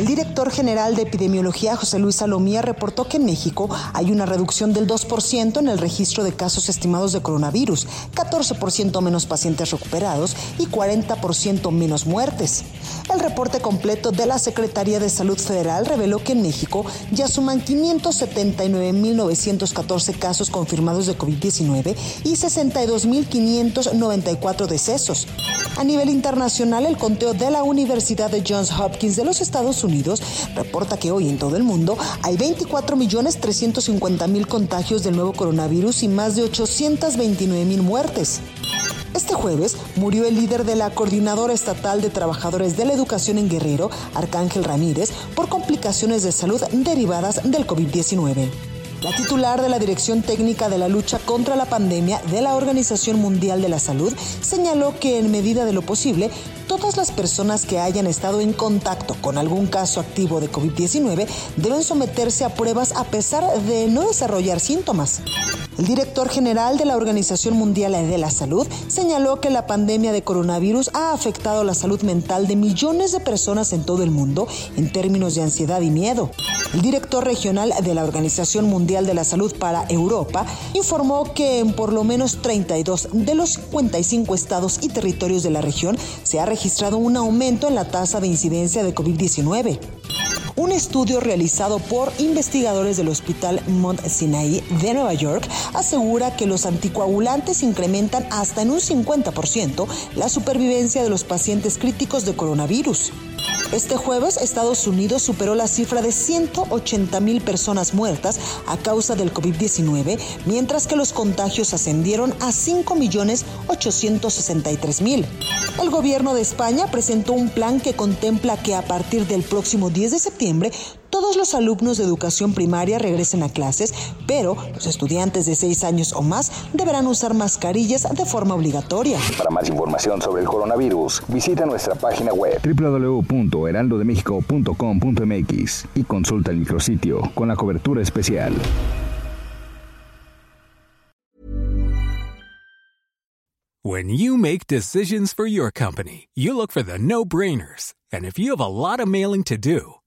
El director general de epidemiología, José Luis Salomía, reportó que en México hay una reducción del 2% en el registro de casos estimados de coronavirus, 14% menos pacientes recuperados y 40% menos muertes. El reporte completo de la Secretaría de Salud Federal reveló que en México ya suman 579.914 casos confirmados de COVID-19 y 62.594 decesos. A nivel internacional, el conteo de la Universidad de Johns Hopkins de los Estados Unidos reporta que hoy en todo el mundo hay 24.350.000 contagios del nuevo coronavirus y más de 829.000 muertes. Este jueves murió el líder de la Coordinadora Estatal de Trabajadores de la Educación en Guerrero, Arcángel Ramírez, por complicaciones de salud derivadas del COVID-19. La titular de la Dirección Técnica de la Lucha contra la Pandemia de la Organización Mundial de la Salud señaló que en medida de lo posible, todas las personas que hayan estado en contacto con algún caso activo de COVID-19 deben someterse a pruebas a pesar de no desarrollar síntomas. El director general de la Organización Mundial de la Salud señaló que la pandemia de coronavirus ha afectado la salud mental de millones de personas en todo el mundo en términos de ansiedad y miedo. El director regional de la Organización Mundial de la Salud para Europa informó que en por lo menos 32 de los 55 estados y territorios de la región se ha registrado un aumento en la tasa de incidencia de COVID-19. Un estudio realizado por investigadores del Hospital Mount Sinai de Nueva York asegura que los anticoagulantes incrementan hasta en un 50% la supervivencia de los pacientes críticos de coronavirus. Este jueves, Estados Unidos superó la cifra de 180 mil personas muertas a causa del COVID-19, mientras que los contagios ascendieron a 5 millones 863 mil. El gobierno de España presentó un plan que contempla que a partir del próximo 10 de septiembre todos los alumnos de educación primaria regresen a clases, pero los estudiantes de 6 años o más deberán usar mascarillas de forma obligatoria. Para más información sobre el coronavirus, visita nuestra página web www.heraldodemexico.com.mx y consulta el micrositio con la cobertura especial. When you make decisions for your company, you look for the no-brainers. And if you have a lot of mailing to do,